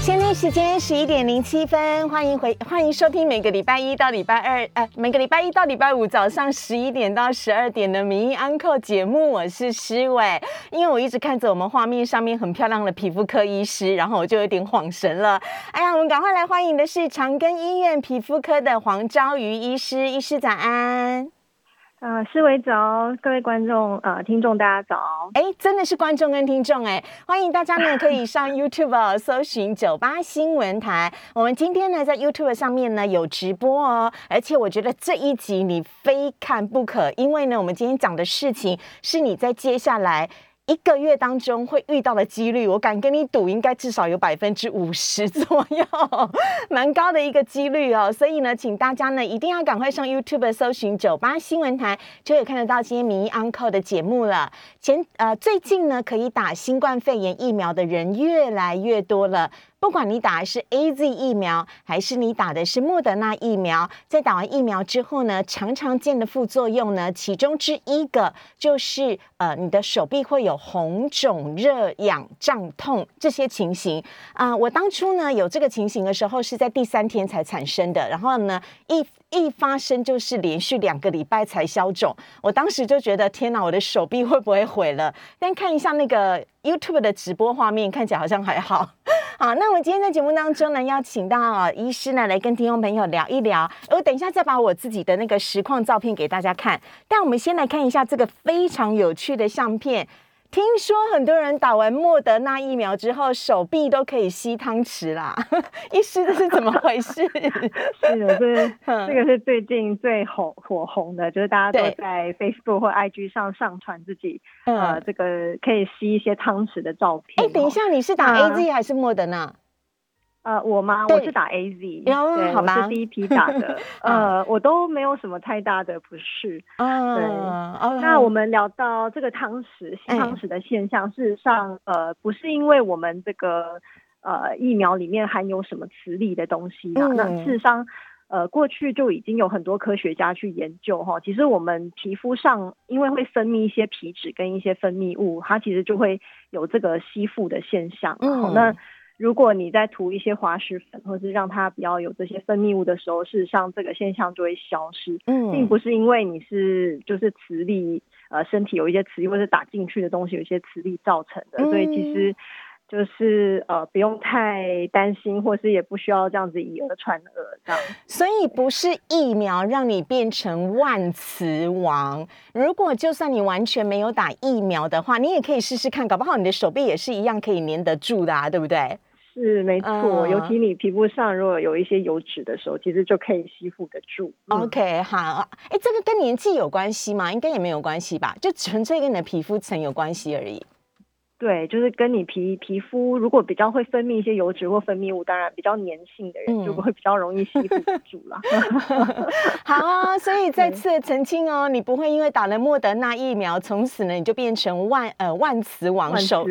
现在时间十一点零七分，欢迎回，欢迎收听每个礼拜一到礼拜二，呃，每个礼拜一到礼拜五早上十一点到十二点的名医 Uncle 节目，我是施伟。因为我一直看着我们画面上面很漂亮的皮肤科医师，然后我就有点恍神了。哎呀，我们赶快来欢迎的是长庚医院皮肤科的黄昭瑜医师，医师早安。呃，思维早，各位观众、呃，听众，大家早。哎，真的是观众跟听众哎，欢迎大家呢可以上 YouTube 搜寻酒吧新闻台。我们今天呢在 YouTube 上面呢有直播哦，而且我觉得这一集你非看不可，因为呢我们今天讲的事情是你在接下来。一个月当中会遇到的几率，我敢跟你赌，应该至少有百分之五十左右，蛮高的一个几率哦。所以呢，请大家呢一定要赶快上 YouTube 搜寻酒吧新闻台，就可以看得到今天名医 Uncle 的节目了。前呃，最近呢可以打新冠肺炎疫苗的人越来越多了。不管你打的是 A Z 疫苗，还是你打的是莫德纳疫苗，在打完疫苗之后呢，常常见的副作用呢，其中之一个就是呃，你的手臂会有红肿、热痒、胀痛这些情形啊。我当初呢有这个情形的时候，是在第三天才产生的，然后呢一。一发生就是连续两个礼拜才消肿，我当时就觉得天哪，我的手臂会不会毁了？但看一下那个 YouTube 的直播画面，看起来好像还好。好，那我们今天在节目当中呢，要请到医师呢来跟听众朋友聊一聊。我等一下再把我自己的那个实况照片给大家看，但我们先来看一下这个非常有趣的相片。听说很多人打完莫德纳疫苗之后，手臂都可以吸汤匙啦。医师这是怎么回事？是的，这 这个是最近最火火红的，就是大家都在 Facebook 或 IG 上上传自己呃这个可以吸一些汤匙的照片。哎，等一下，你是打 AZ 还是莫德纳？呃，我吗？我是打 A Z，对，我是第一批打的。呃，我都没有什么太大的不适。对，那我们聊到这个汤匙吸汤匙的现象，事实上，呃，不是因为我们这个呃疫苗里面含有什么磁力的东西的。那事实上，呃，过去就已经有很多科学家去研究哈。其实我们皮肤上因为会分泌一些皮脂跟一些分泌物，它其实就会有这个吸附的现象。嗯，那。如果你在涂一些滑石粉，或是让它比较有这些分泌物的时候，事实上这个现象就会消失，嗯，并不是因为你是就是磁力，呃，身体有一些磁力，或者打进去的东西有一些磁力造成的，所以其实就是呃不用太担心，或是也不需要这样子以讹传讹这样。所以不是疫苗让你变成万磁王，如果就算你完全没有打疫苗的话，你也可以试试看，搞不好你的手臂也是一样可以粘得住的啊，对不对？是没错，尤其你皮肤上如果有一些油脂的时候，其实就可以吸附得住。OK，好，哎，这个跟年纪有关系吗？应该也没有关系吧，就纯粹跟你的皮肤层有关系而已。对，就是跟你皮皮肤如果比较会分泌一些油脂或分泌物，当然比较粘性的人就会比较容易吸附住了。好啊，所以再次澄清哦，你不会因为打了莫德纳疫苗，从此呢你就变成万呃万磁王手，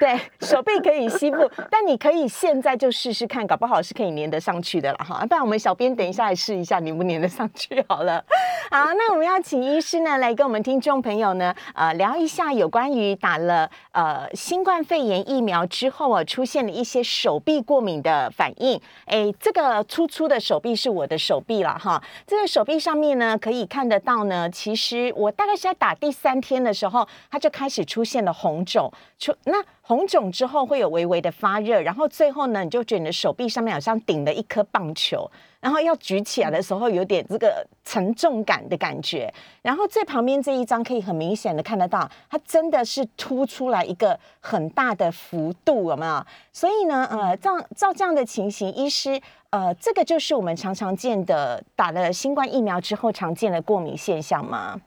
对，手臂可以吸附，但你可以现在就试试看，搞不好是可以粘得上去的了哈。不然我们小编等一下来试一下粘不粘得上去好了。好，那我们要请医师呢来跟我们听众朋友呢呃聊一下有关于打了呃。新冠肺炎疫苗之后啊，出现了一些手臂过敏的反应。哎，这个粗粗的手臂是我的手臂了哈。这个手臂上面呢，可以看得到呢。其实我大概是在打第三天的时候，它就开始出现了红肿。出那红肿之后会有微微的发热，然后最后呢，你就觉得你的手臂上面好像顶了一颗棒球。然后要举起来的时候，有点这个沉重感的感觉。然后最旁边这一张可以很明显的看得到，它真的是凸出来一个很大的幅度，有没有？所以呢，呃，照照这样的情形，医师，呃，这个就是我们常常见的打了新冠疫苗之后常见的过敏现象吗？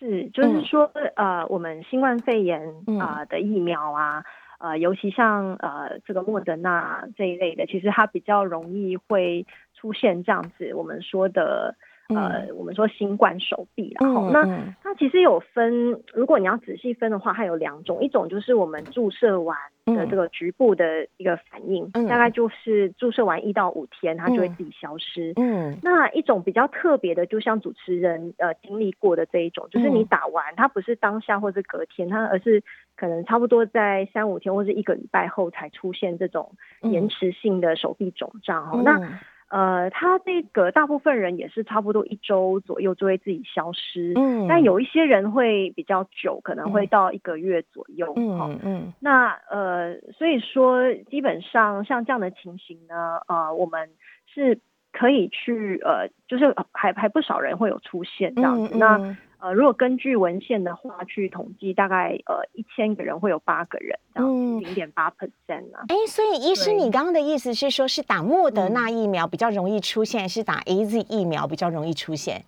是，就是说，呃，我们新冠肺炎啊的疫苗啊。呃，尤其像呃这个莫德纳这一类的，其实它比较容易会出现这样子我们说的呃，我们说新冠手臂，然后那它其实有分，如果你要仔细分的话，它有两种，一种就是我们注射完的这个局部的一个反应，大概就是注射完一到五天，它就会自己消失。嗯，那一种比较特别的，就像主持人呃经历过的这一种，就是你打完，它不是当下或是隔天，它而是可能差不多在三五天或是一个礼拜后才出现这种延迟性的手臂肿胀。哦，那。呃，他这个大部分人也是差不多一周左右就会自己消失，嗯，但有一些人会比较久，可能会到一个月左右，嗯嗯。那呃，所以说基本上像这样的情形呢，呃，我们是可以去呃，就是还还不少人会有出现这样子，那。呃，如果根据文献的话去统计，大概呃一千个人会有八个人，这样零点八 percent 啊。哎，所以医师，你刚刚的意思是说，是打莫德纳疫苗比较容易出现，是打 A Z 疫苗比较容易出现？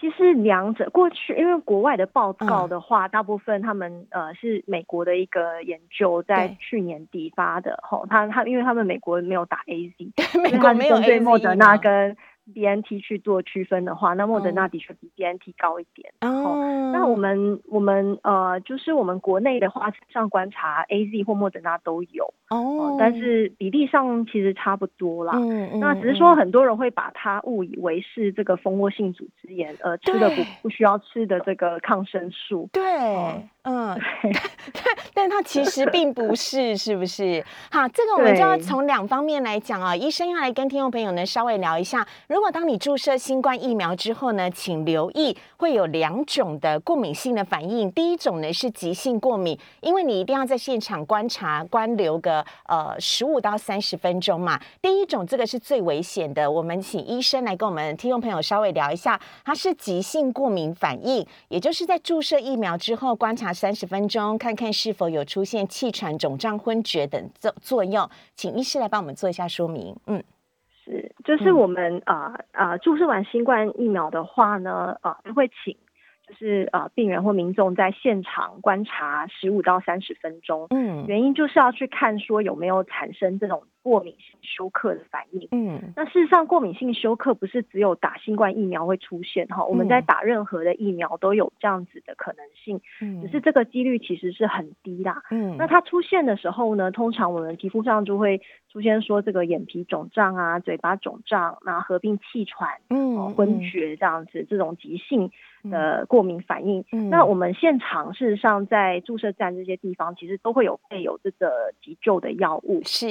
其实两者过去，因为国外的报告的话，大部分他们呃是美国的一个研究，在去年底发的吼，他他因为他们美国没有打 A Z，美国没有 A Z 莫德纳跟。B N T 去做区分的话，那莫德纳的确比 B N T 高一点。哦，那我们我们呃，就是我们国内的话，上观察 A Z 或莫德纳都有。哦，但是比例上其实差不多啦。嗯嗯。那只是说很多人会把它误以为是这个蜂窝性组织炎，呃，吃的不不需要吃的这个抗生素。对。嗯，但但它其实并不是，是不是？好，这个我们就要从两方面来讲啊。医生要来跟听众朋友呢稍微聊一下，如果当你注射新冠疫苗之后呢，请留意会有两种的过敏性的反应。第一种呢是急性过敏，因为你一定要在现场观察观留个呃十五到三十分钟嘛。第一种这个是最危险的，我们请医生来跟我们听众朋友稍微聊一下，它是急性过敏反应，也就是在注射疫苗之后观察。三十分钟，看看是否有出现气喘、肿胀、昏厥等作作用，请医师来帮我们做一下说明。嗯，是，就是我们啊啊注射完新冠疫苗的话呢，啊会请。就是呃，病人或民众在现场观察十五到三十分钟，嗯，原因就是要去看说有没有产生这种过敏性休克的反应，嗯，那事实上过敏性休克不是只有打新冠疫苗会出现哈，我们在打任何的疫苗都有这样子的可能性，嗯，只是这个几率其实是很低啦，嗯，那它出现的时候呢，通常我们皮肤上就会出现说这个眼皮肿胀啊，嘴巴肿胀，那合并气喘，嗯，昏厥这样子，这种急性。的过敏反应，那我们现场事实上在注射站这些地方，其实都会有备有这个急救的药物，是，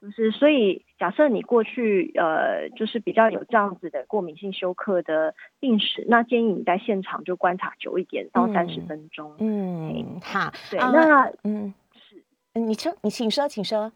就是所以假设你过去呃就是比较有这样子的过敏性休克的病史，那建议你在现场就观察久一点，到三十分钟。嗯，好，对，那嗯。是，你说你请说，请说。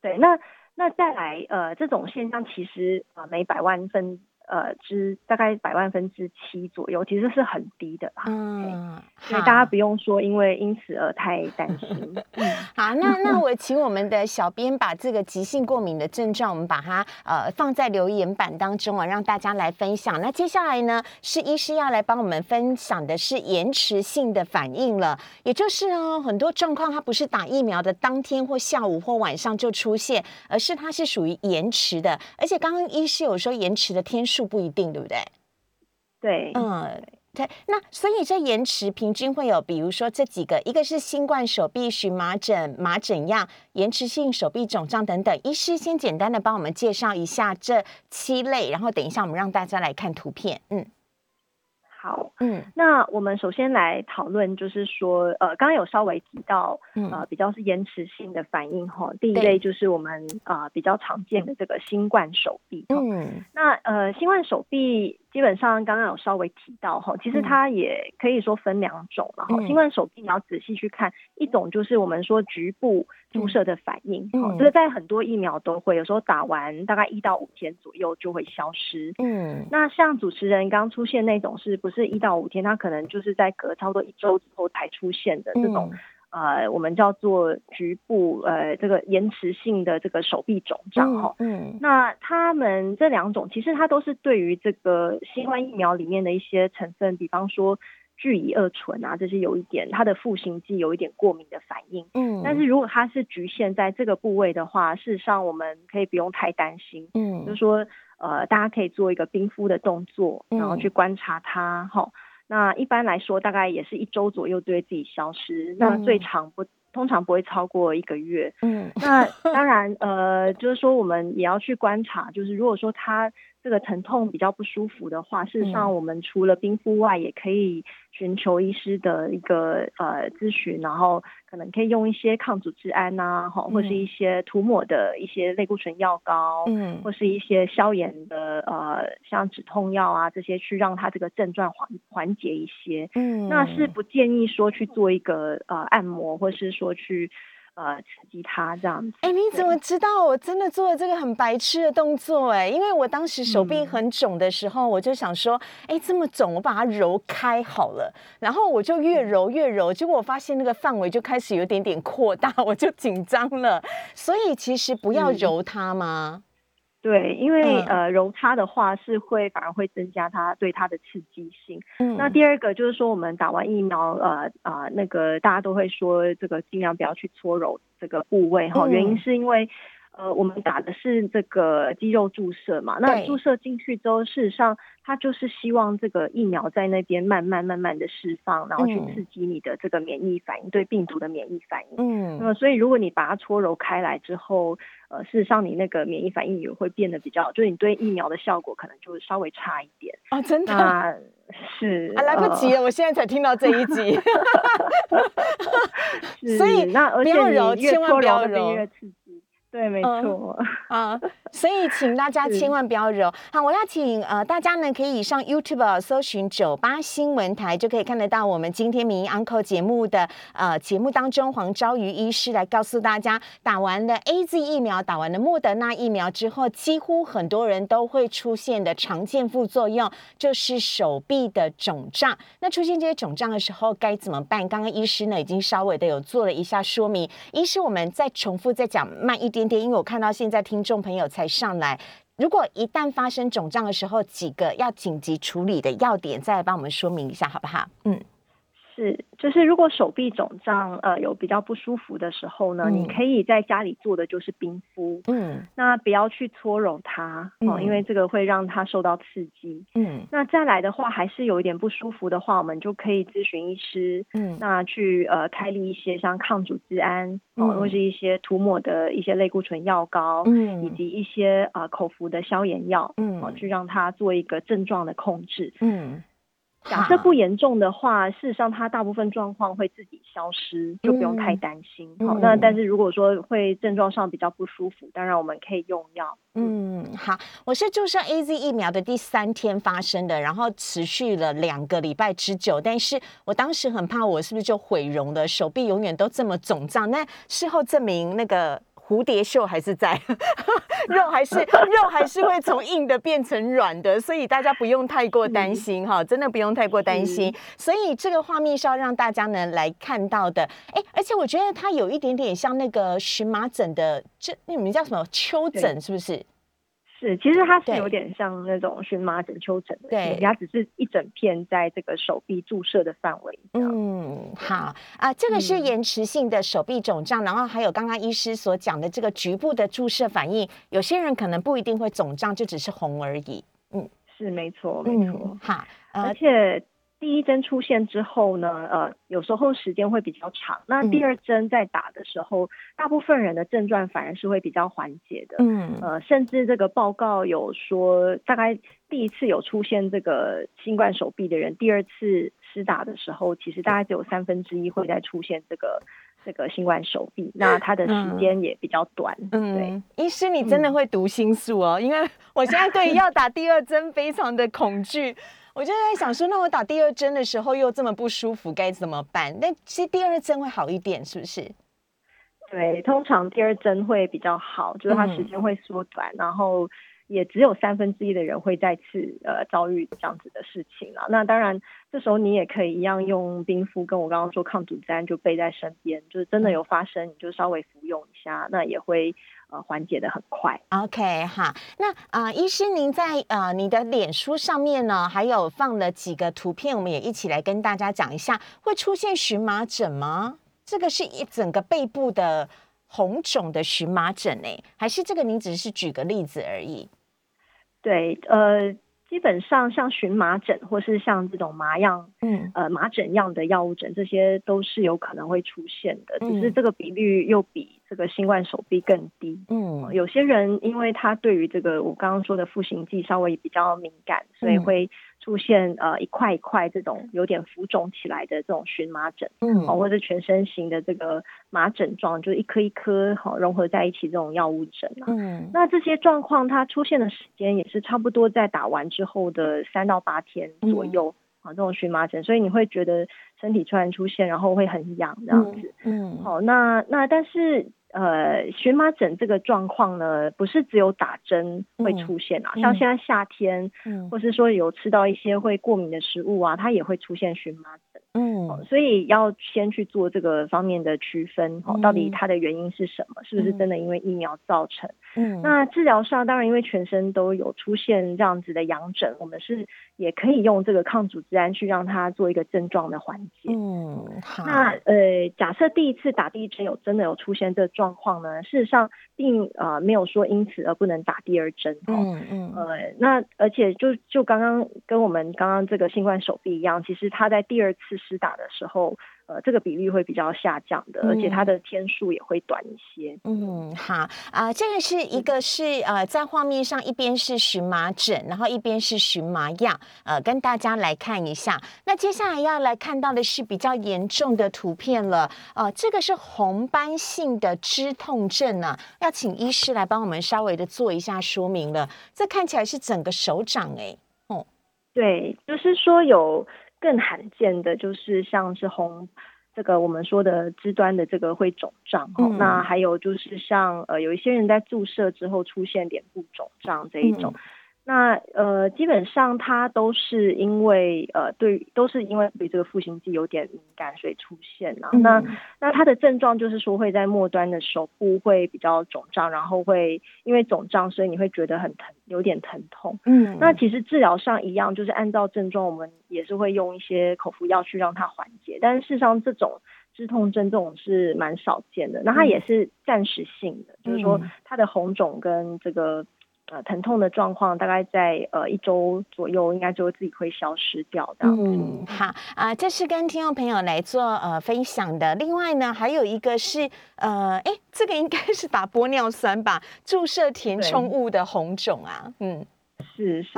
对，那那再来呃这种现象其实呃每百万分。呃，之大概百万分之七左右，其实是很低的啦。嗯，所以大家不用说，因为因此而太担心。好，那那我请我们的小编把这个急性过敏的症状，我们把它呃放在留言板当中啊，让大家来分享。那接下来呢，是医师要来帮我们分享的是延迟性的反应了，也就是呢，很多状况它不是打疫苗的当天或下午或晚上就出现，而是它是属于延迟的。而且刚刚医师有说延迟的天。数不一定，对不对？对，嗯，对。那所以这延迟平均会有，比如说这几个，一个是新冠手臂荨麻疹、麻疹样、延迟性手臂肿胀等等。医师先简单的帮我们介绍一下这七类，然后等一下我们让大家来看图片。嗯，好，嗯，那我们首先来讨论，就是说，呃，刚刚有稍微提到，呃，比较是延迟性的反应哈。第一类就是我们啊比较常见的这个新冠手臂。嗯，那呃，新冠手臂。基本上刚刚有稍微提到哈，其实它也可以说分两种了哈。新冠手臂你要仔细去看，一种就是我们说局部注射的反应，这个在很多疫苗都会，有时候打完大概一到五天左右就会消失。嗯，那像主持人刚出现那种是不是一到五天，它可能就是在隔差不多一周之后才出现的这种。呃，我们叫做局部呃这个延迟性的这个手臂肿胀哈，嗯，那他们这两种其实它都是对于这个新冠疫苗里面的一些成分，比方说聚乙二醇啊，这些有一点它的赋形剂有一点过敏的反应，嗯，但是如果它是局限在这个部位的话，事实上我们可以不用太担心，嗯，就是说。呃，大家可以做一个冰敷的动作，然后去观察它。哈，那一般来说，大概也是一周左右就会自己消失。那最长不通常不会超过一个月。嗯，那当然，呃，就是说我们也要去观察，就是如果说它。这个疼痛比较不舒服的话，事实上我们除了冰敷外，也可以寻求医师的一个呃咨询，然后可能可以用一些抗组织胺呐，哈，或是一些涂抹的一些类固醇药膏，嗯，或是一些消炎的呃像止痛药啊这些，去让它这个症状缓缓解一些。嗯，那是不建议说去做一个呃按摩，或是说去。呃，刺激他这样子。哎，你怎么知道我真的做了这个很白痴的动作？哎，因为我当时手臂很肿的时候，我就想说，哎，这么肿，我把它揉开好了。然后我就越揉越揉，结果我发现那个范围就开始有点点扩大，我就紧张了。所以其实不要揉它吗？对，因为呃揉它的话是会反而会增加它对它的刺激性。嗯，那第二个就是说我们打完疫苗，呃啊那个大家都会说这个尽量不要去搓揉这个部位哈，原因是因为。呃，我们打的是这个肌肉注射嘛？那注射进去之后，事实上它就是希望这个疫苗在那边慢慢慢慢的释放，然后去刺激你的这个免疫反应，对病毒的免疫反应。嗯，那么所以如果你把它搓揉开来之后，呃，事实上你那个免疫反应也会变得比较，就是你对疫苗的效果可能就稍微差一点。哦，真的？是啊，来不及了，我现在才听到这一集。所以那而且揉，千万不要揉。对，没错 啊，所以请大家千万不要揉。好，我要请呃大家呢可以上 YouTube 搜寻九八新闻台，就可以看得到我们今天民意 Uncle 节目的呃节目当中，黄昭瑜医师来告诉大家，打完了 A Z 疫苗，打完了莫德纳疫苗之后，几乎很多人都会出现的常见副作用就是手臂的肿胀。那出现这些肿胀的时候该怎么办？刚刚医师呢已经稍微的有做了一下说明。医师，我们再重复再讲慢一点。今天因为我看到现在听众朋友才上来，如果一旦发生肿胀的时候，几个要紧急处理的要点，再来帮我们说明一下，好不好？嗯。是，就是如果手臂肿胀，呃，有比较不舒服的时候呢，你可以在家里做的就是冰敷，嗯，那不要去搓揉它，哦，因为这个会让它受到刺激，嗯，那再来的话，还是有一点不舒服的话，我们就可以咨询医师，嗯，那去呃开立一些像抗组织胺，哦，或是一些涂抹的一些类固醇药膏，嗯，以及一些呃口服的消炎药，嗯，哦，去让它做一个症状的控制，嗯。假设不严重的话，事实上它大部分状况会自己消失，就不用太担心。好，那但是如果说会症状上比较不舒服，当然我们可以用药。嗯，好，我是注射 A Z 疫苗的第三天发生的，然后持续了两个礼拜之久，但是我当时很怕我是不是就毁容了，手臂永远都这么肿胀。那事后证明那个。蝴蝶袖还是在，肉还是肉还是会从硬的变成软的，所以大家不用太过担心哈，真的不用太过担心。所以这个画面是要让大家呢来看到的，哎，而且我觉得它有一点点像那个荨麻疹的，这那你们叫什么？丘疹是不是？是，其实它是有点像那种荨麻疹、丘疹的，对，它只是一整片在这个手臂注射的范围。嗯，好啊，这个是延迟性的手臂肿胀，然后还有刚刚医师所讲的这个局部的注射反应，有些人可能不一定会肿胀，就只是红而已。嗯，是没错，没错。好，而且。第一针出现之后呢，呃，有时候时间会比较长。那第二针在打的时候，大部分人的症状反而是会比较缓解的。嗯，呃，甚至这个报告有说，大概第一次有出现这个新冠手臂的人，第二次施打的时候，其实大概只有三分之一会再出现这个这个新冠手臂。那它的时间也比较短。嗯，对，医师你真的会读心术哦，因为我现在对要打第二针非常的恐惧。我就在想说，那我打第二针的时候又这么不舒服，该怎么办？那其实第二针会好一点，是不是？对，通常第二针会比较好，就是它时间会缩短，然后也只有三分之一的人会再次呃遭遇这样子的事情了。那当然，这时候你也可以一样用冰敷，跟我刚刚说抗组胺就备在身边，就是真的有发生，你就稍微服用一下，那也会。呃，缓解的很快。OK，哈，那啊，医师您在呃你的脸书上面呢，还有放了几个图片，我们也一起来跟大家讲一下，会出现荨麻疹吗？这个是一整个背部的红肿的荨麻疹呢，还是这个您只是举个例子而已？对，呃。基本上像荨麻疹或是像这种麻样，嗯，呃，麻疹样的药物疹，这些都是有可能会出现的，只是这个比率又比这个新冠手臂更低。嗯，有些人因为他对于这个我刚刚说的复形剂稍微比较敏感，所以会出现呃一块一块这种有点浮肿起来的这种荨麻疹，嗯，或者全身型的这个麻疹状，就是一颗一颗好融合在一起这种药物疹。嗯，那这些状况它出现的时间也是差不多在打完之。之后的三到八天左右啊，这种荨麻疹，所以你会觉得身体突然出现，然后会很痒这样子。嗯，好，那那但是呃，荨麻疹这个状况呢，不是只有打针会出现啊，像现在夏天，嗯，或是说有吃到一些会过敏的食物啊，它也会出现荨麻疹。嗯，所以要先去做这个方面的区分，哦，到底它的原因是什么？是不是真的因为疫苗造成？嗯，那治疗上当然因为全身都有出现这样子的痒疹，我们是也可以用这个抗组织胺去让它做一个症状的缓解。嗯，好。那呃，假设第一次打第一针有真的有出现这状况呢？事实上并呃没有说因此而不能打第二针。嗯嗯。呃，那而且就就刚刚跟我们刚刚这个新冠手臂一样，其实它在第二次。施打的时候，呃，这个比例会比较下降的，而且它的天数也会短一些。嗯，好啊，这个是一个是呃，在画面上一边是荨麻疹，然后一边是荨麻样，呃，跟大家来看一下。那接下来要来看到的是比较严重的图片了，呃，这个是红斑性的肢痛症呢，要请医师来帮我们稍微的做一下说明了。这看起来是整个手掌哎，哦，对，就是说有。更罕见的就是像是红，这个我们说的肢端的这个会肿胀哦，那还有就是像呃有一些人在注射之后出现脸部肿胀这一种。那呃，基本上它都是因为呃，对，都是因为对这个赋形剂有点敏感，所以出现了。那那它的症状就是说会在末端的手部会比较肿胀，然后会因为肿胀，所以你会觉得很疼，有点疼痛。嗯，那其实治疗上一样，就是按照症状，我们也是会用一些口服药去让它缓解。但是事实上，这种止痛症这种是蛮少见的。那它也是暂时性的，就是说它的红肿跟这个。呃，疼痛的状况大概在呃一周左右，应该就自己会消失掉的。嗯，好啊，这是跟听众朋友来做呃分享的。另外呢，还有一个是呃，哎，这个应该是 打玻尿酸吧？注射填充物的红肿啊，嗯，是是，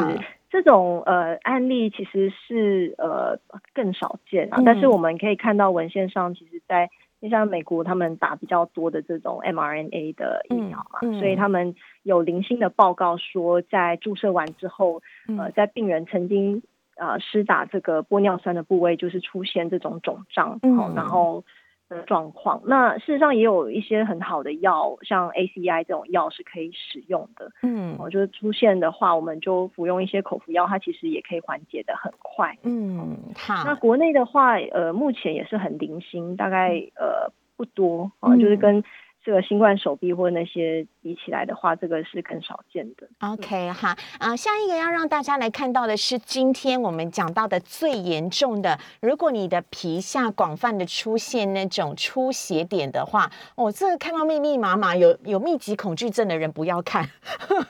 这种呃案例其实是呃更少见啊，但是我们可以看到文献上，其实在。就像美国，他们打比较多的这种 mRNA 的疫苗嘛，所以他们有零星的报告说，在注射完之后，呃，在病人曾经呃施打这个玻尿酸的部位，就是出现这种肿胀，然后。的状况，那事实上也有一些很好的药，像 ACI 这种药是可以使用的。嗯，我就是出现的话，我们就服用一些口服药，它其实也可以缓解的很快。嗯，好。那国内的话，呃，目前也是很零星，大概呃不多啊，就是跟。这个新冠手臂或那些比起来的话，这个是更少见的。OK 哈啊，下一个要让大家来看到的是今天我们讲到的最严重的，如果你的皮下广泛的出现那种出血点的话，哦，这个看到密密麻麻有有密集恐惧症的人不要看，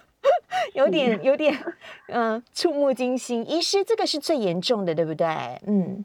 有点有点嗯触目惊心。医师，这个是最严重的，对不对？嗯。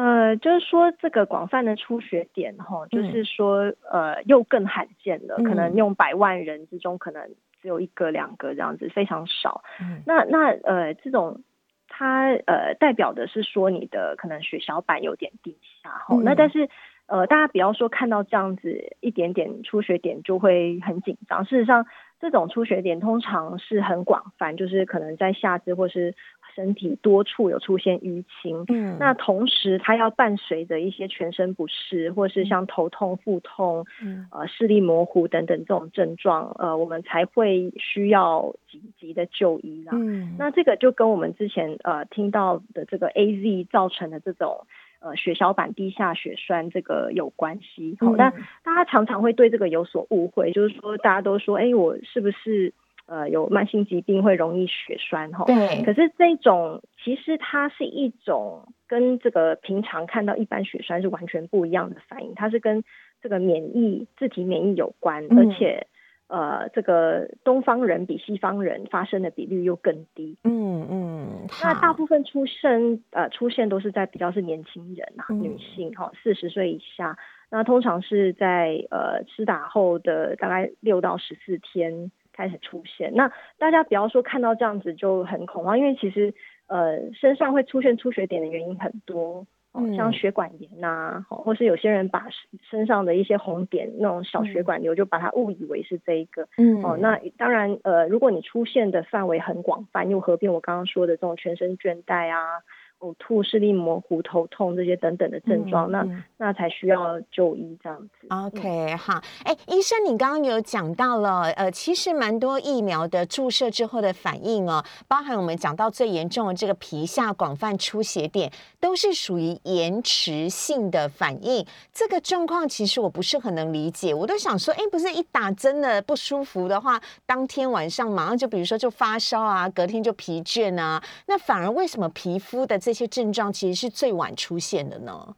呃，就是说这个广泛的出血点哈，就是说呃又更罕见了，可能用百万人之中可能只有一个两个这样子，非常少。那那呃这种它呃代表的是说你的可能血小板有点低下哈，那但是呃大家不要说看到这样子一点点出血点就会很紧张，事实上这种出血点通常是很广泛，就是可能在下肢或是。身体多处有出现淤青，嗯，那同时它要伴随着一些全身不适，或是像头痛、腹痛，嗯，呃，视力模糊等等这种症状，呃，我们才会需要紧急的就医啦。嗯，那这个就跟我们之前呃听到的这个 A Z 造成的这种呃血小板低下血栓这个有关系。好，那大家常常会对这个有所误会，就是说大家都说，哎，我是不是？呃，有慢性疾病会容易血栓哈，对。可是这种其实它是一种跟这个平常看到一般血栓是完全不一样的反应，它是跟这个免疫自体免疫有关，而且呃，这个东方人比西方人发生的比率又更低。嗯嗯，那大部分出生呃出现都是在比较是年轻人啊，女性哈，四十岁以下。那通常是在呃吃打后的大概六到十四天开始出现。那大家不要说看到这样子就很恐慌，因为其实呃身上会出现出血点的原因很多。哦像血管炎呐，或是有些人把身上的一些红点那种小血管瘤，就把它误以为是这一个。嗯，哦，那当然，呃，如果你出现的范围很广泛，又合并我刚刚说的这种全身倦怠啊。呕吐、视力模糊、头痛这些等等的症状，那那才需要就医这样子。OK，好，哎，医生，你刚刚有讲到了，呃，其实蛮多疫苗的注射之后的反应哦，包含我们讲到最严重的这个皮下广泛出血点，都是属于延迟性的反应。这个状况其实我不是很能理解，我都想说，哎，不是一打针的不舒服的话，当天晚上马上就比如说就发烧啊，隔天就疲倦啊，那反而为什么皮肤的这这些症状其实是最晚出现的呢。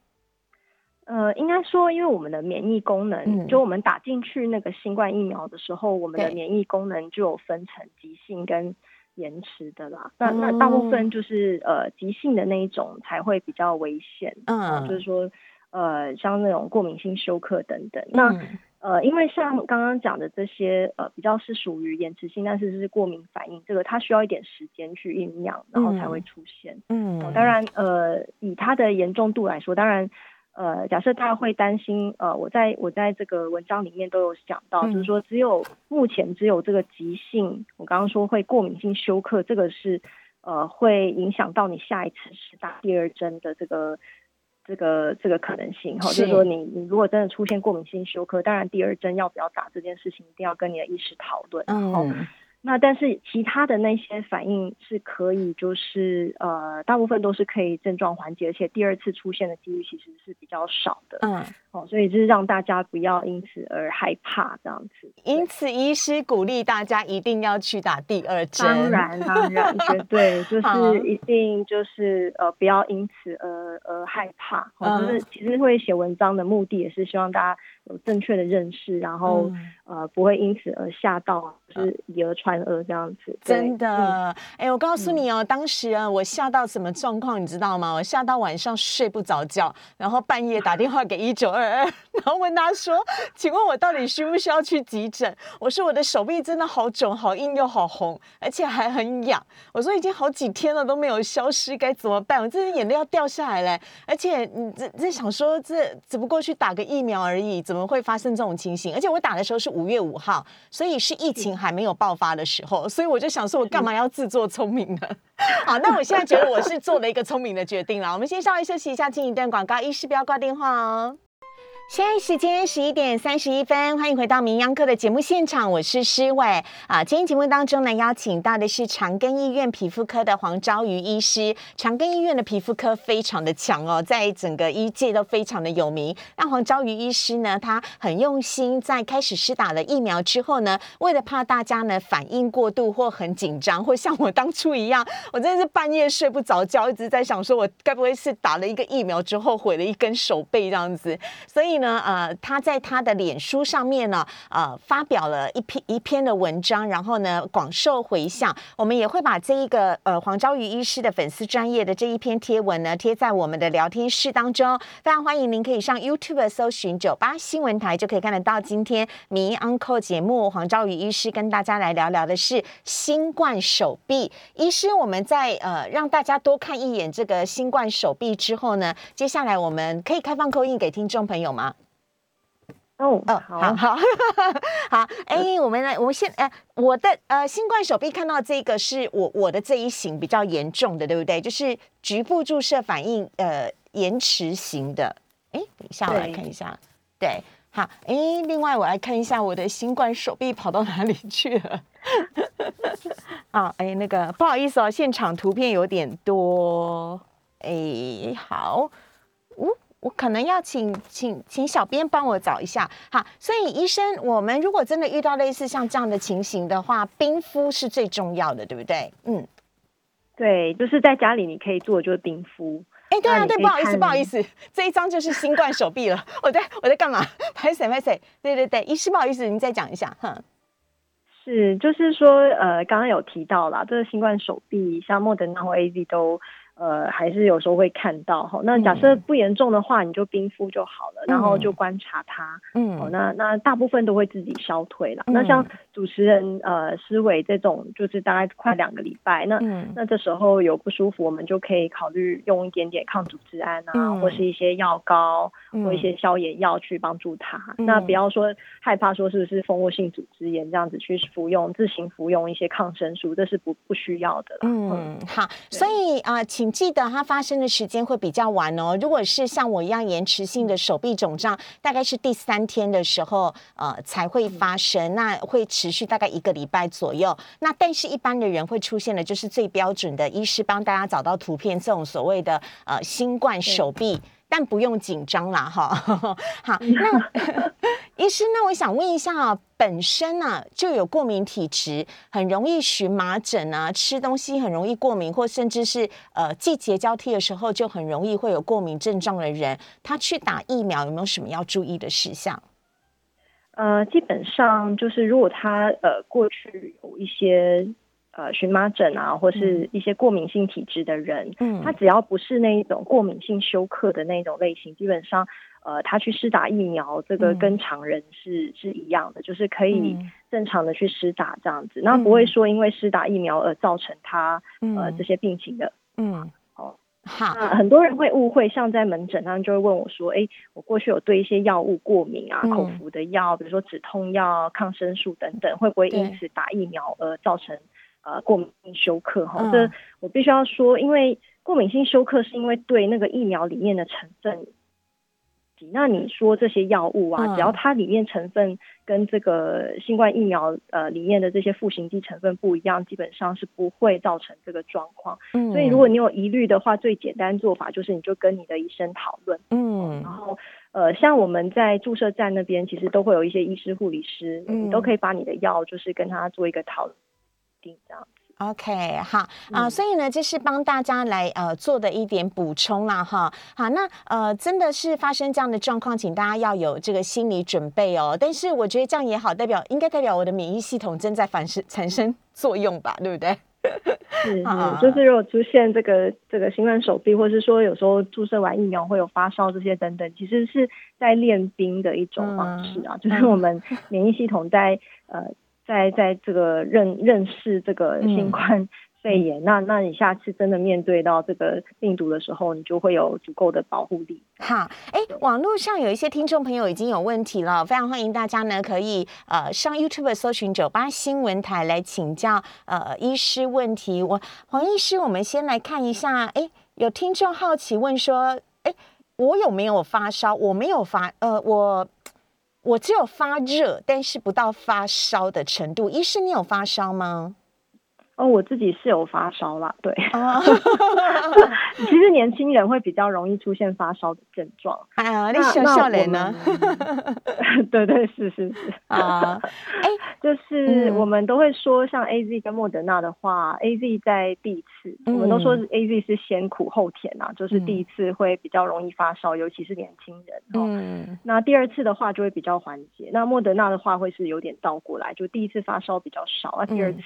呃，应该说，因为我们的免疫功能，就我们打进去那个新冠疫苗的时候，我们的免疫功能就有分成急性跟延迟的啦。那那大部分就是呃急性的那一种才会比较危险。嗯，就是说呃像那种过敏性休克等等。那呃，因为像刚刚讲的这些，呃，比较是属于延迟性，但是是过敏反应，这个它需要一点时间去酝酿，然后才会出现。嗯，当然，呃，以它的严重度来说，当然，呃，假设大家会担心，呃，我在我在这个文章里面都有讲到，就是说，只有目前只有这个急性，我刚刚说会过敏性休克，这个是呃会影响到你下一次是打第二针的这个。这个这个可能性哈，就是说你你如果真的出现过敏性休克，当然第二针要不要打这件事情一定要跟你的医师讨论。嗯。那但是其他的那些反应是可以，就是呃，大部分都是可以症状缓解，而且第二次出现的几率其实是比较少的。嗯，哦，所以就是让大家不要因此而害怕这样子。因此，医师鼓励大家一定要去打第二针。当然，当然，绝 对就是一定就是呃，不要因此而而害怕。就是其实会写文章的目的也是希望大家有正确的认识，然后呃，不会因此而吓到，就是以讹传讹。这样子，真的，哎，我告诉你哦，当时啊，我吓到什么状况，你知道吗？我吓到晚上睡不着觉，然后半夜打电话给一九二二，然后问他说：“请问我到底需不需要去急诊？”我说：“我的手臂真的好肿、好硬又好红，而且还很痒。”我说：“已经好几天了都没有消失，该怎么办？我真的眼泪要掉下来了。而且你这这想说，这只不过去打个疫苗而已，怎么会发生这种情形？而且我打的时候是五月五号，所以是疫情还没有爆发的。”时候，所以我就想说，我干嘛要自作聪明呢？好，那我现在觉得我是做了一个聪明的决定了。我们先稍微休息一下，进一段广告，医师不要挂电话哦。现在时间十一点三十一分，欢迎回到名央课的节目现场，我是施伟啊。今天节目当中呢，邀请到的是长庚医院皮肤科的黄昭瑜医师。长庚医院的皮肤科非常的强哦，在整个医界都非常的有名。那黄昭瑜医师呢，他很用心，在开始施打了疫苗之后呢，为了怕大家呢反应过度或很紧张，或像我当初一样，我真的是半夜睡不着觉，一直在想说，我该不会是打了一个疫苗之后毁了一根手背这样子，所以。呢，呃，他在他的脸书上面呢，呃，发表了一篇一篇的文章，然后呢，广受回响。我们也会把这一个呃黄昭瑜医师的粉丝专业的这一篇贴文呢，贴在我们的聊天室当中。非常欢迎您可以上 YouTube 搜寻九八新闻台，就可以看得到今天迷 Uncle 节目黄昭瑜医师跟大家来聊聊的是新冠手臂。医师，我们在呃让大家多看一眼这个新冠手臂之后呢，接下来我们可以开放扣印给听众朋友吗？哦哦，好好 好，哎，我们来，我们先，哎，我的呃，新冠手臂看到这个是我我的这一型比较严重的，对不对？就是局部注射反应呃延迟型的。哎，等一下，我来看一下。对，好，哎，另外我来看一下我的新冠手臂跑到哪里去了。啊，哎，那个不好意思哦，现场图片有点多。哎，好，呜。我可能要请请请小编帮我找一下，好，所以医生，我们如果真的遇到类似像这样的情形的话，冰敷是最重要的，对不对？嗯，对，就是在家里你可以做就是冰敷。哎，对啊，对，不好意思，不好意思，这一张就是新冠手臂了。我在我在干嘛？拍谁拍谁？对对对，医师不好意思，您再讲一下，哈。是，就是说，呃，刚刚有提到啦，这个新冠手臂，像莫德纳或 A Z 都。呃，还是有时候会看到哈。那假设不严重的话，你就冰敷就好了，然后就观察它。嗯，哦，那那大部分都会自己消退了。那像主持人呃思维这种，就是大概快两个礼拜。那那这时候有不舒服，我们就可以考虑用一点点抗组织胺啊，或是一些药膏或一些消炎药去帮助他。那不要说害怕说是不是蜂窝性组织炎这样子去服用自行服用一些抗生素，这是不不需要的。嗯，好，所以啊。请记得它发生的时间会比较晚哦。如果是像我一样延迟性的手臂肿胀，大概是第三天的时候，呃，才会发生。那会持续大概一个礼拜左右。那但是一般的人会出现的，就是最标准的，医师帮大家找到图片，这种所谓的呃新冠手臂。但不用紧张啦，哈。好，那 医师，那我想问一下啊，本身呢就有过敏体质，很容易荨麻疹啊，吃东西很容易过敏，或甚至是呃季节交替的时候就很容易会有过敏症状的人，他去打疫苗有没有什么要注意的事项？呃，基本上就是如果他呃过去有一些。呃，荨麻疹啊，或是一些过敏性体质的人，嗯，他只要不是那一种过敏性休克的那种类型，基本上，呃，他去施打疫苗，这个跟常人是是一样的，就是可以正常的去施打这样子，那不会说因为施打疫苗而造成他呃这些病情的，嗯，哦，好，很多人会误会，像在门诊上就会问我说，哎，我过去有对一些药物过敏啊，口服的药，比如说止痛药、抗生素等等，会不会因此打疫苗而造成？呃，过敏性休克哈，这我必须要说，因为过敏性休克是因为对那个疫苗里面的成分，那你说这些药物啊，只要它里面成分跟这个新冠疫苗呃里面的这些赋形剂成分不一样，基本上是不会造成这个状况。嗯，所以如果你有疑虑的话，最简单做法就是你就跟你的医生讨论。嗯，然后呃，像我们在注射站那边，其实都会有一些医师、护理师，你都可以把你的药就是跟他做一个讨论。这样子，OK，好啊，所以呢，这是帮大家来呃做的一点补充啦，哈，好，那呃，真的是发生这样的状况，请大家要有这个心理准备哦。但是我觉得这样也好，代表应该代表我的免疫系统正在反生产生作用吧，对不对？是，就是如果出现这个这个新冠手臂，或是说有时候注射完疫苗会有发烧这些等等，其实是在练兵的一种方式啊，就是我们免疫系统在呃。在在这个认认识这个新冠肺炎，那那你下次真的面对到这个病毒的时候，你就会有足够的保护力。好，哎，网络上有一些听众朋友已经有问题了，非常欢迎大家呢可以呃上 YouTube 搜寻九八新闻台来请教呃医师问题。我黄医师，我们先来看一下，哎，有听众好奇问说，哎，我有没有发烧？我没有发，呃，我。我只有发热，但是不到发烧的程度。医师，你有发烧吗？哦，我自己是有发烧啦，对。其实年轻人会比较容易出现发烧的症状。哎呀，你笑笑脸呢？对对是是是 啊。哎，就是我们都会说，像 A Z 跟莫德纳的话，A Z 在第一次，我们都说 A Z 是先苦后甜啊，就是第一次会比较容易发烧，尤其是年轻人。嗯。那第二次的话就会比较缓解。那莫德纳的话会是有点倒过来，就第一次发烧比较少，那第二次。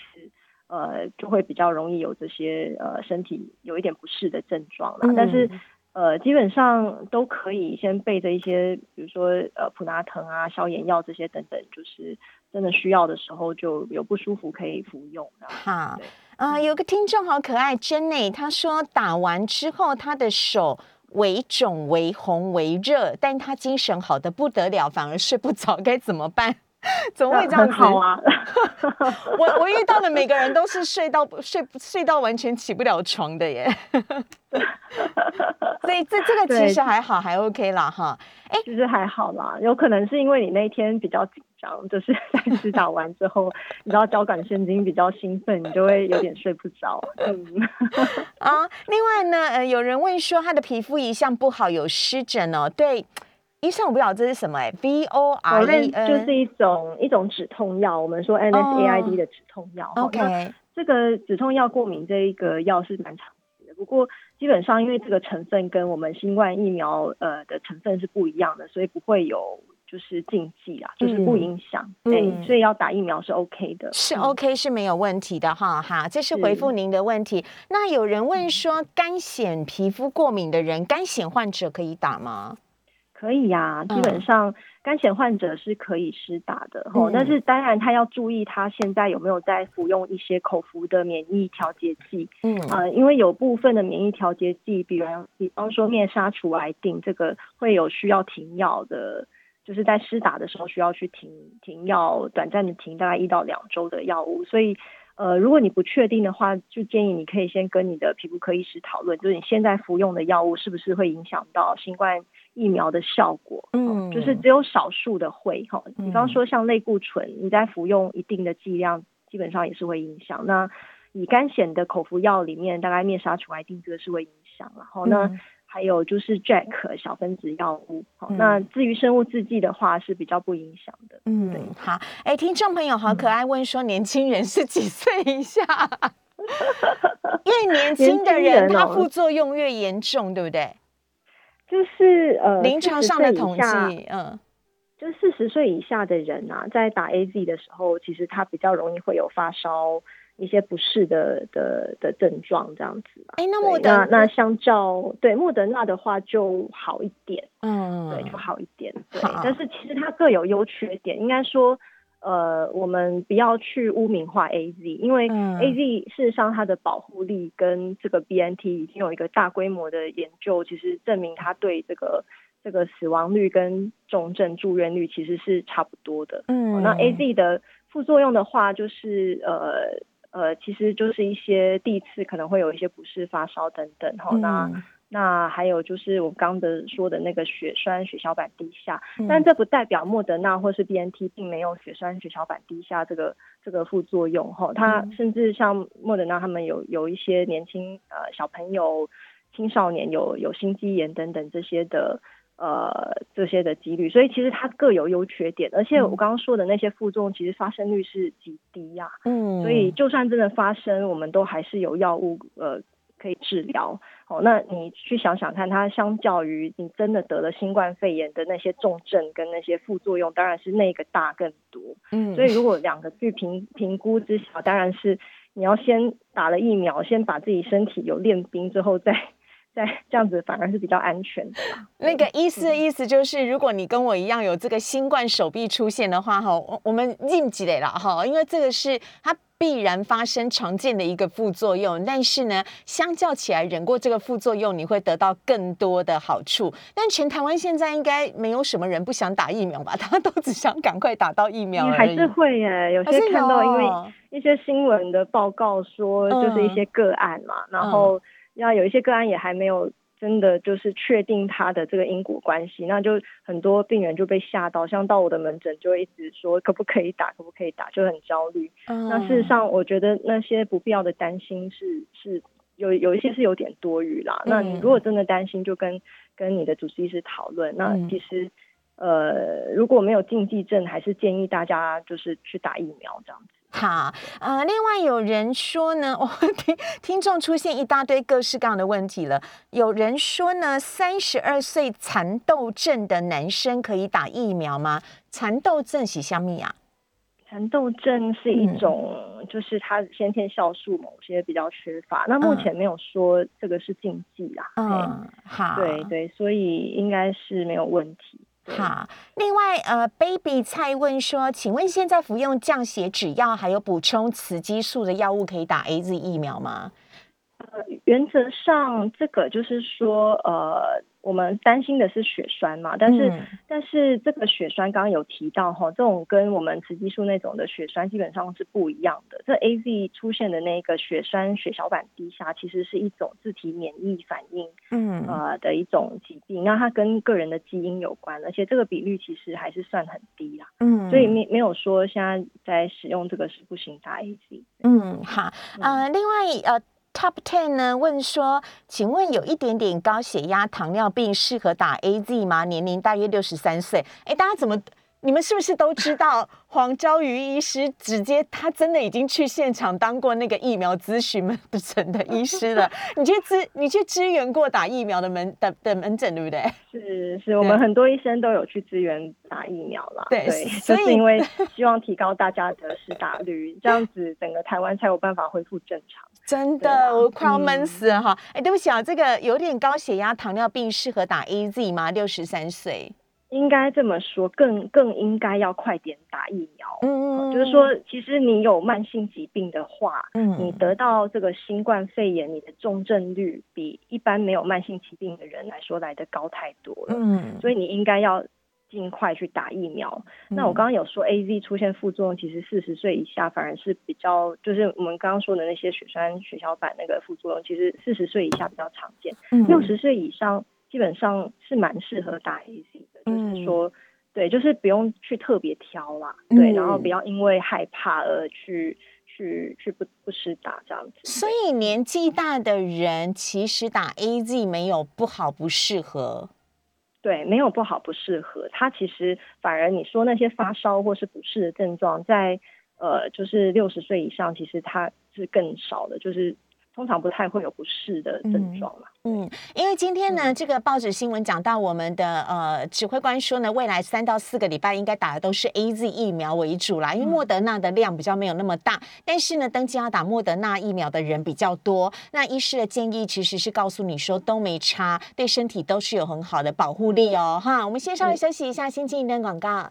呃，就会比较容易有这些呃身体有一点不适的症状了。但是呃，基本上都可以先备着一些，比如说呃普拿疼啊、消炎药这些等等，就是真的需要的时候就有不舒服可以服用。好，啊，有个听众好可爱，Jenny，他说打完之后他的手为肿、为红、为热，但他精神好的不得了，反而睡不着，该怎么办？怎么会这样子？好啊！我我遇到的每个人都是睡到 睡睡到完全起不了床的耶。所以这这个其实还好，还 OK 啦哈。哎，其实还好啦，有可能是因为你那天比较紧张，就是在吃打完之后，你知道交感神经比较兴奋，你就会有点睡不着。嗯啊，另外呢，呃，有人问说他的皮肤一向不好，有湿疹哦，对。医生，我不知道这是什么哎，V O R E N 就是一种一种止痛药，我们说 N S A I D 的止痛药。OK，这个止痛药过敏这一个药是蛮常见的，不过基本上因为这个成分跟我们新冠疫苗呃的成分是不一样的，所以不会有就是禁忌啊，就是不影响，对，所以要打疫苗是 OK 的，是 OK 是没有问题的哈哈，这是回复您的问题。那有人问说，干癣皮肤过敏的人，干癣患者可以打吗？可以呀，基本上肝癣患者是可以施打的吼，但是当然他要注意他现在有没有在服用一些口服的免疫调节剂，嗯。啊，因为有部分的免疫调节剂，比如比方说灭杀除癌定，这个会有需要停药的，就是在施打的时候需要去停停药，短暂的停大概一到两周的药物，所以呃，如果你不确定的话，就建议你可以先跟你的皮肤科医师讨论，就是你现在服用的药物是不是会影响到新冠。疫苗的效果，嗯，就是只有少数的会哈，比方说像类固醇，你在服用一定的剂量，基本上也是会影响。那乙肝癣的口服药里面，大概灭杀除癌定这个是会影响。然后呢还有就是 Jack 小分子药物，好，那至于生物制剂的话是比较不影响的。嗯，好，哎，听众朋友好可爱问说，年轻人是几岁以下？越年轻的人，他副作用越严重，对不对？就是呃，临床上的统计，嗯，就四十岁以下的人啊，在打 A Z 的时候，其实他比较容易会有发烧、一些不适的的的症状这样子哎，那莫德那那相较对莫德纳的话就好一点，嗯，对，就好一点，对。但是其实它各有优缺点，应该说。呃，我们不要去污名化 A Z，因为 A Z 事实上它的保护力跟这个 B N T 已经有一个大规模的研究，其实证明它对这个这个死亡率跟重症住院率其实是差不多的。嗯，那 A Z 的副作用的话，就是呃呃，其实就是一些第一次可能会有一些不适、发烧等等。哈，那。那还有就是我刚的说的那个血栓、血小板低下，但这不代表莫德纳或是 B N T 并没有血栓、血小板低下这个这个副作用哈。它甚至像莫德纳他们有有一些年轻呃小朋友、青少年有有心肌炎等等这些的呃这些的几率，所以其实它各有优缺点。而且我刚刚说的那些副作用其实发生率是极低呀，嗯，所以就算真的发生，我们都还是有药物呃。可以治疗哦，那你去想想看，它相较于你真的得了新冠肺炎的那些重症跟那些副作用，当然是那个大更多。嗯，所以如果两个去评评估之下，当然是你要先打了疫苗，先把自己身体有练兵之后再再这样子，反而是比较安全的。那个意思的意思就是，如果你跟我一样有这个新冠手臂出现的话，哈，我我们应急的了哈，因为这个是它。必然发生常见的一个副作用，但是呢，相较起来，忍过这个副作用，你会得到更多的好处。但全台湾现在应该没有什么人不想打疫苗吧？大家都只想赶快打到疫苗。还是会耶，有些看到因为一些新闻的报告说，就是一些个案嘛，然后要有一些个案也还没有。真的就是确定他的这个因果关系，那就很多病人就被吓到，像到我的门诊就一直说可不可以打，可不可以打，就很焦虑。那事实上，我觉得那些不必要的担心是是有有一些是有点多余啦。那你如果真的担心，就跟跟你的主治医师讨论。那其实呃如果没有禁忌症，还是建议大家就是去打疫苗这样子。好，呃，另外有人说呢，我听听众出现一大堆各式各样的问题了。有人说呢，三十二岁蚕豆症的男生可以打疫苗吗？蚕豆症是什么呀？蚕豆症是一种，就是它先天酵素某些比较缺乏，那目前没有说这个是禁忌啊。嗯，好，对对，所以应该是没有问题。好，另外呃，baby 蔡问说，请问现在服用降血脂药还有补充雌激素的药物可以打 A Z 疫苗吗？呃，原则上这个就是说呃。我们担心的是血栓嘛，但是但是这个血栓刚刚有提到哈，这种跟我们雌激素那种的血栓基本上是不一样的。这 A Z 出现的那个血栓血小板低下，其实是一种自体免疫反应，嗯呃的一种疾病，那它跟个人的基因有关，而且这个比率其实还是算很低啦，嗯，所以没没有说现在在使用这个是不行打 A Z。嗯，好，呃，另外呃。Top Ten 呢问说，请问有一点点高血压、糖尿病适合打 A Z 吗？年龄大约六十三岁。哎，大家怎么你们是不是都知道 黄昭瑜医师直接他真的已经去现场当过那个疫苗咨询门诊的医师了？你去支你去支援过打疫苗的门的的门诊对不对？是是，我们很多医生都有去支援打疫苗了。对，所以因为希望提高大家的施打率，这样子整个台湾才有办法恢复正常。真的，我快要闷死了哈！哎，对不起啊，这个有点高血压、糖尿病适合打 A Z 吗？六十三岁。应该这么说，更更应该要快点打疫苗。嗯嗯，就是说，其实你有慢性疾病的话，嗯，你得到这个新冠肺炎，你的重症率比一般没有慢性疾病的人来说来的高太多了。嗯，所以你应该要尽快去打疫苗。那我刚刚有说 A Z 出现副作用，其实四十岁以下反而是比较，就是我们刚刚说的那些血栓、血小板那个副作用，其实四十岁以下比较常见。六十岁以上基本上是蛮适合打 A Z 的。就是说，对，就是不用去特别挑啦，对，然后不要因为害怕而去去去不不施打这样子。所以年纪大的人其实打 A Z 没有不好不适合，对，没有不好不适合。它其实反而你说那些发烧或是不适的症状，在呃就是六十岁以上，其实它是更少的，就是。通常不太会有不适的症状嘛。嗯，因为今天呢，这个报纸新闻讲到我们的呃指挥官说呢，未来三到四个礼拜应该打的都是 A Z 疫苗为主啦，因为莫德纳的量比较没有那么大，但是呢，登记要打莫德纳疫苗的人比较多。那医师的建议其实是告诉你说都没差，对身体都是有很好的保护力哦。哈，我们先稍微休息一下，先进一段广告。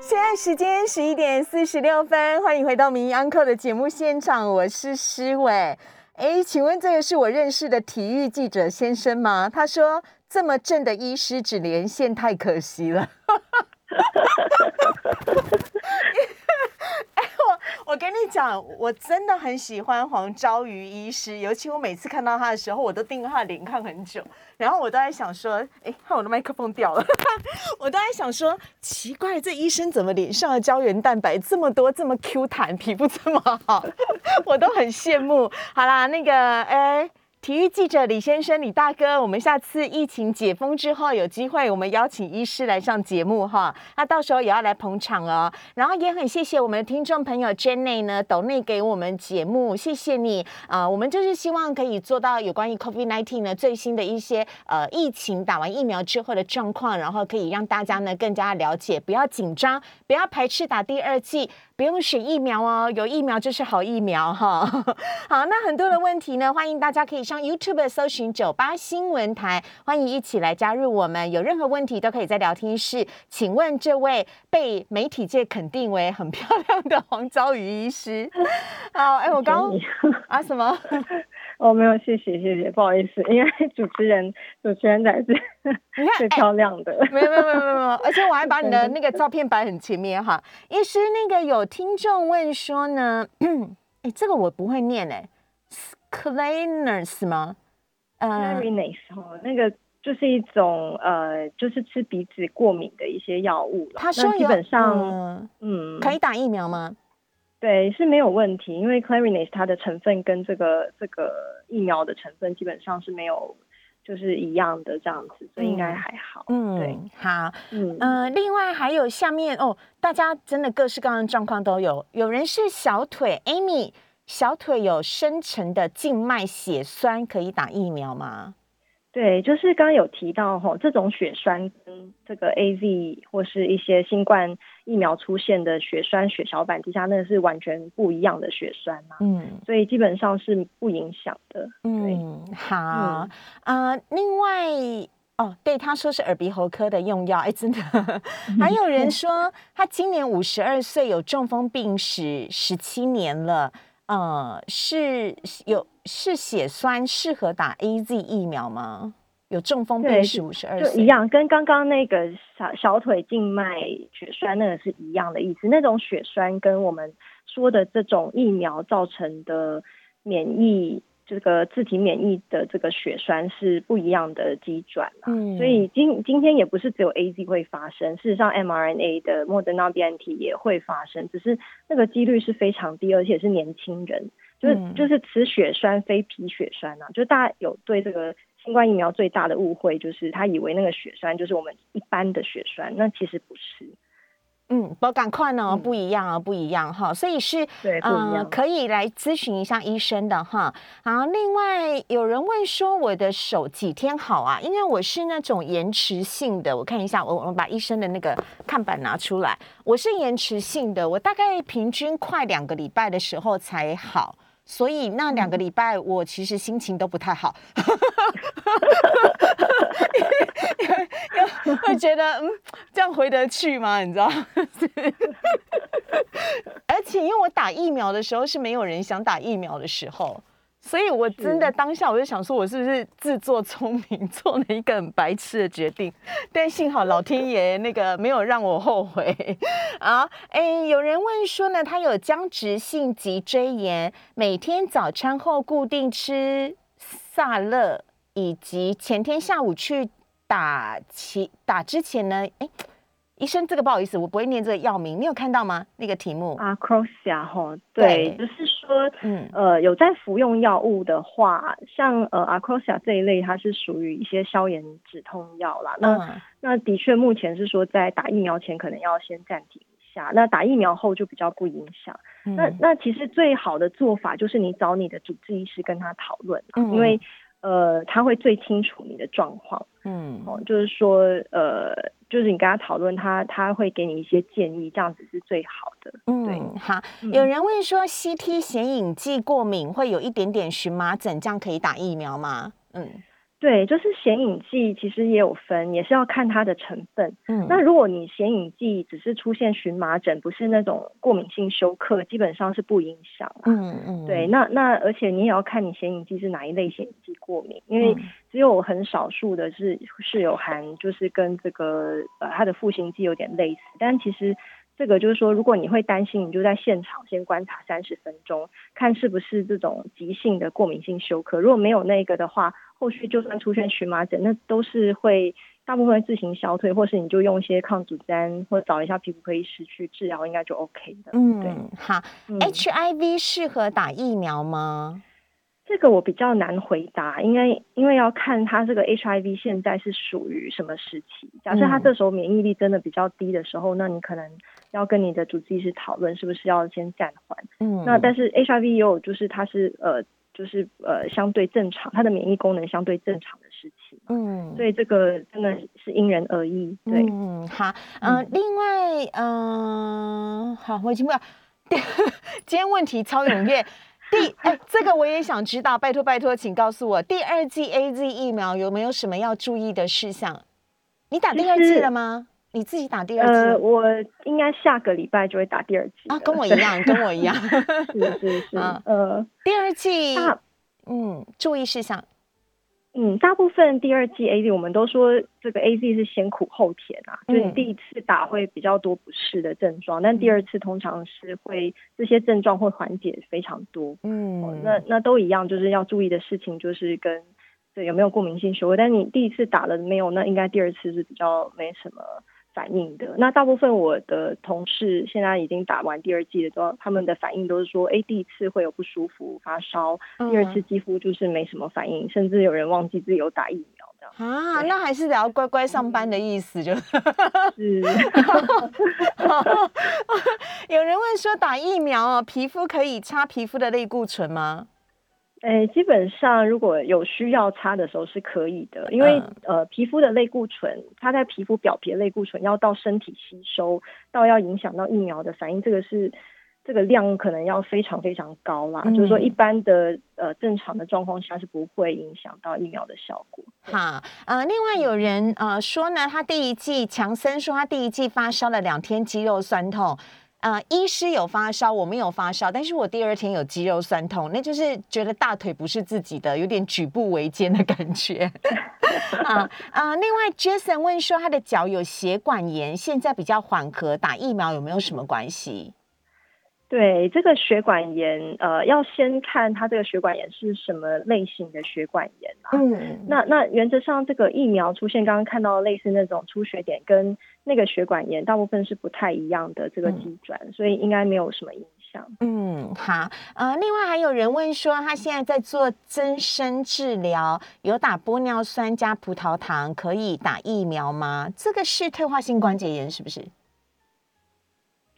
现在时间十一点四十六分，欢迎回到《名医安客》的节目现场，我是诗伟。哎，请问这个是我认识的体育记者先生吗？他说这么正的医师只连线太可惜了。我跟你讲，我真的很喜欢黄昭瑜医师，尤其我每次看到他的时候，我都盯着他的脸看很久。然后我都在想说，哎，看我的麦克风掉了。我都在想说，奇怪，这医生怎么脸上的胶原蛋白这么多，这么 Q 弹，皮肤这么好，我都很羡慕。好啦，那个，哎。体育记者李先生、李大哥，我们下次疫情解封之后有机会，我们邀请医师来上节目哈。那到时候也要来捧场哦。然后也很谢谢我们的听众朋友 Jenny 呢，抖内给我们节目，谢谢你啊。我们就是希望可以做到有关于 COVID-19 呢最新的一些呃疫情打完疫苗之后的状况，然后可以让大家呢更加了解，不要紧张，不要排斥打第二剂。不用选疫苗哦，有疫苗就是好疫苗哈。好，那很多的问题呢，欢迎大家可以上 YouTube 搜寻九八新闻台，欢迎一起来加入我们。有任何问题都可以在聊天室。请问这位被媒体界肯定为很漂亮的黄昭瑜医师，好，哎，我刚 啊什么？哦，没有，谢谢，谢谢，不好意思，因为主持人，主持人才是 最漂亮的，没有，没有，没有，没有，而且我还把你的那个照片摆很前面哈。医师，那个有听众问说呢，哎，这个我不会念哎，Cleaners 吗？呃，Cleaners 哦，那个就是一种呃，就是吃鼻子过敏的一些药物他说基本上，嗯，可以打疫苗吗？对，是没有问题，因为 Clarinase 它的成分跟这个这个疫苗的成分基本上是没有就是一样的这样子，所以应该还好。嗯，对，好，嗯嗯，另外还有下面哦，大家真的各式各样的状况都有，有人是小腿，Amy 小腿有深层的静脉血栓，可以打疫苗吗？对，就是刚刚有提到哈，这种血栓跟这个 A Z 或是一些新冠疫苗出现的血栓、血小板低下，那是完全不一样的血栓嘛。嗯，所以基本上是不影响的。嗯，好啊。另外，哦，对，他说是耳鼻喉科的用药，哎，真的。还有人说他今年五十二岁，有中风病史十七年了。呃，是有是血栓适合打 A Z 疫苗吗？有中风病史五十二岁，一样，跟刚刚那个小小腿静脉血栓那个是一样的意思。那种血栓跟我们说的这种疫苗造成的免疫。这个自体免疫的这个血栓是不一样的机转嘛，所以今今天也不是只有 A Z 会发生，事实上 m R N A 的莫德纳 B N T 也会发生，只是那个几率是非常低，而且是年轻人，就是就是此血栓非皮血栓啊，就大家有对这个新冠疫苗最大的误会，就是他以为那个血栓就是我们一般的血栓，那其实不是。嗯，不赶快呢，不一样啊，不一样哈，所以是对，不一样，可以来咨询一下医生的哈。好，另外有人问说我的手几天好啊？因为我是那种延迟性的，我看一下，我我把医生的那个看板拿出来，我是延迟性的，我大概平均快两个礼拜的时候才好。所以那两个礼拜，我其实心情都不太好，会觉得嗯，这样回得去吗？你知道？而且因为我打疫苗的时候是没有人想打疫苗的时候。所以，我真的当下我就想说，我是不是自作聪明 做了一个很白痴的决定？但幸好老天爷那个没有让我后悔啊！哎，有人问说呢，他有僵直性脊椎炎，每天早餐后固定吃萨乐，以及前天下午去打起打之前呢，哎。医生，这个不好意思，我不会念这个药名，你有看到吗？那个题目，Acrosia 哈，对，就是说，嗯，呃，有在服用药物的话，像呃 Acrosia 这一类，它是属于一些消炎止痛药啦。那那的确，目前是说在打疫苗前可能要先暂停一下，那打疫苗后就比较不影响。那那其实最好的做法就是你找你的主治医师跟他讨论，因为。呃，他会最清楚你的状况，嗯，哦，就是说，呃，就是你跟他讨论，他他会给你一些建议，这样子是最好的。嗯，好。有人问说，CT 显影剂过敏会有一点点荨麻疹，这样可以打疫苗吗？嗯。对，就是显影剂其实也有分，也是要看它的成分。嗯，那如果你显影剂只是出现荨麻疹，不是那种过敏性休克，基本上是不影响。嗯嗯，对，那那而且你也要看你显影剂是哪一类显影剂过敏，因为只有很少数的是是有含，就是跟这个呃它的赋形剂有点类似，但其实。这个就是说，如果你会担心，你就在现场先观察三十分钟，看是不是这种急性的过敏性休克。如果没有那个的话，后续就算出现荨麻疹，那都是会大部分自行消退，或是你就用一些抗组胺，或者找一下皮肤科医师去治疗，应该就 OK 的。嗯，对，好，HIV 适合打疫苗吗？这个我比较难回答，因为因为要看他这个 HIV 现在是属于什么时期。假设他这时候免疫力真的比较低的时候，那你可能要跟你的主治医师讨论，是不是要先暂缓。嗯，那但是 HIV 也有就是它是呃就是呃相对正常，它的免疫功能相对正常的时期。嗯，所以这个真的是因人而异。对，嗯，好，嗯，另外，嗯，好，我已经不要，今天问题超踊跃。第哎，这个我也想知道，拜托拜托，请告诉我，第二季 A Z 疫苗有没有什么要注意的事项？你打第二季了吗？你自己打第二剂？呃，我应该下个礼拜就会打第二剂啊，跟我一样，跟我一样，是是是，呃，第二剂，嗯，注意事项。嗯，大部分第二季 A Z 我们都说这个 A Z 是先苦后甜啊，就是第一次打会比较多不适的症状，但第二次通常是会这些症状会缓解非常多。嗯，那那都一样，就是要注意的事情就是跟对有没有过敏性休克，但你第一次打了没有，那应该第二次是比较没什么。反应的那大部分我的同事现在已经打完第二剂的，都他们的反应都是说，哎，第一次会有不舒服、发烧，第二次几乎就是没什么反应，甚至有人忘记自己有打疫苗这样。啊，那还是得要乖乖上班的意思，就是。有人问说，打疫苗哦，皮肤可以擦皮肤的类固醇吗？诶，基本上如果有需要擦的时候是可以的，因为呃，皮肤的类固醇，它在皮肤表皮的类固醇要到身体吸收，到要影响到疫苗的反应，这个是这个量可能要非常非常高啦。就是说，一般的呃正常的状况下是不会影响到疫苗的效果。好，呃，另外有人呃说呢，他第一季强森说他第一季发烧了两天，肌肉酸痛。呃，医师有发烧，我没有发烧，但是我第二天有肌肉酸痛，那就是觉得大腿不是自己的，有点举步维艰的感觉。啊啊！另外，Jason 问说他的脚有血管炎，现在比较缓和，打疫苗有没有什么关系？对这个血管炎，呃，要先看它这个血管炎是什么类型的血管炎啊。嗯，那那原则上这个疫苗出现，刚刚看到类似那种出血点，跟那个血管炎大部分是不太一样的这个机转，所以应该没有什么影响。嗯，好。呃，另外还有人问说，他现在在做增生治疗，有打玻尿酸加葡萄糖，可以打疫苗吗？这个是退化性关节炎是不是？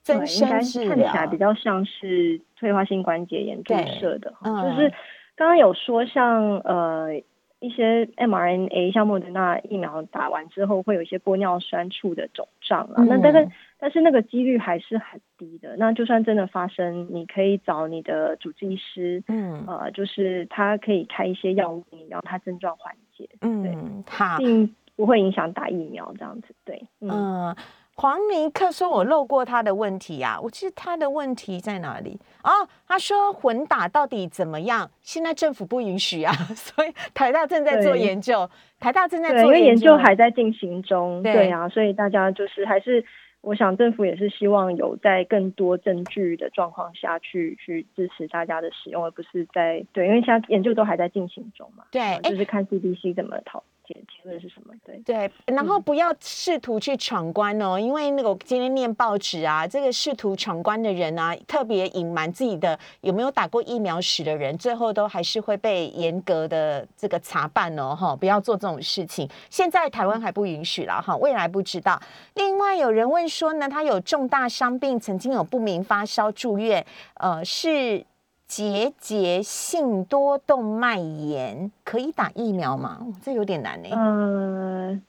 增生治疗看起来比较像是退化性关节炎注射的，就是刚刚有说像呃一些 mRNA 像莫德纳疫苗打完之后会有一些玻尿酸处的肿胀啊，那但是但是那个几率还是很低的。那就算真的发生，你可以找你的主治医师，嗯呃，就是他可以开一些药物，你让他症状缓解，嗯，好，并不会影响打疫苗这样子，对，嗯。黄尼克说：“我漏过他的问题呀，我记得他的问题在哪里？哦，他说混打到底怎么样？现在政府不允许啊，所以台大正在做研究，台大正在做研究，因为研究还在进行中，对啊，所以大家就是还是，我想政府也是希望有在更多证据的状况下去去支持大家的使用，而不是在对，因为现在研究都还在进行中嘛，对，就是看 CDC 怎么讨。”结结论是什么？对对，然后不要试图去闯关哦，因为那个我今天念报纸啊，这个试图闯关的人啊，特别隐瞒自己的有没有打过疫苗史的人，最后都还是会被严格的这个查办哦，哈，不要做这种事情。现在台湾还不允许了哈，未来不知道。另外有人问说呢，他有重大伤病，曾经有不明发烧住院，呃，是。结节性多动脉炎可以打疫苗吗？这有点难呢。呃，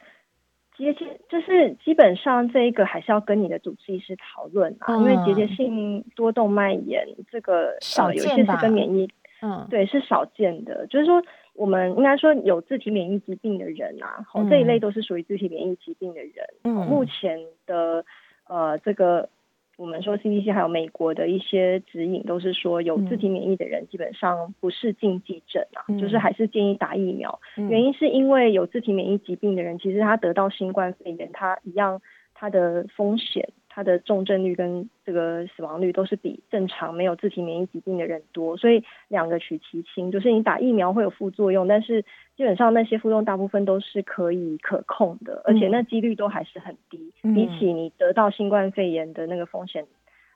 结节就是基本上这一个还是要跟你的主治医师讨论啊，因为结节性多动脉炎这个少有些是跟免疫，嗯，对，是少见的。就是说，我们应该说有自体免疫疾病的人啊，好这一类都是属于自体免疫疾病的人。嗯，目前的呃这个。我们说 CDC 还有美国的一些指引都是说，有自体免疫的人基本上不是禁忌症啊，就是还是建议打疫苗。原因是因为有自体免疫疾病的人，其实他得到新冠肺炎，他一样他的风险。它的重症率跟这个死亡率都是比正常没有自体免疫疾病的人多，所以两个取其轻，就是你打疫苗会有副作用，但是基本上那些副作用大部分都是可以可控的，而且那几率都还是很低，比起你得到新冠肺炎的那个风险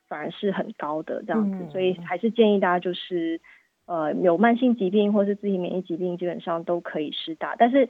反而是很高的这样子，所以还是建议大家就是呃有慢性疾病或是自体免疫疾病基本上都可以施打，但是。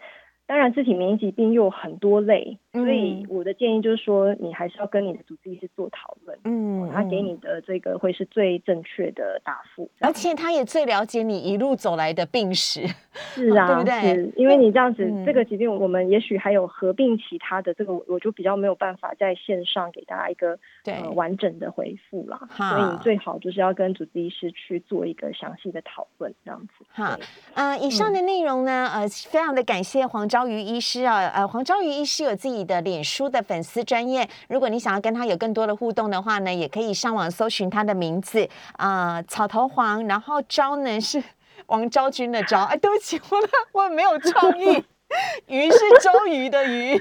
当然，自体免疫疾病又有很多类，所以我的建议就是说，你还是要跟你的主治医师做讨论，嗯，他给你的这个会是最正确的答复，而且他也最了解你一路走来的病史，是啊，对不对？因为你这样子，这个疾病我们也许还有合并其他的，这个我就比较没有办法在线上给大家一个呃完整的回复啦，所以你最好就是要跟主治医师去做一个详细的讨论，这样子。好，呃，以上的内容呢，呃，非常的感谢黄昭。章鱼医师啊，呃，黄昭瑜医师有自己的脸书的粉丝专业，如果你想要跟他有更多的互动的话呢，也可以上网搜寻他的名字啊，草头黄，然后昭呢是 王昭君的昭，哎，对不起，我我没有创意，鱼是周瑜的鱼，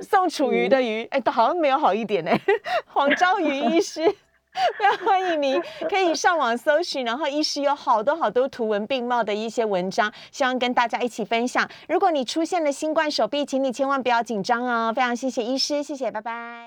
宋楚瑜的瑜，哎，好像没有好一点呢，黄昭瑜医师。非常欢迎您，可以上网搜寻，然后医师有好多好多图文并茂的一些文章，希望跟大家一起分享。如果你出现了新冠手臂，请你千万不要紧张哦。非常谢谢医师，谢谢，拜拜。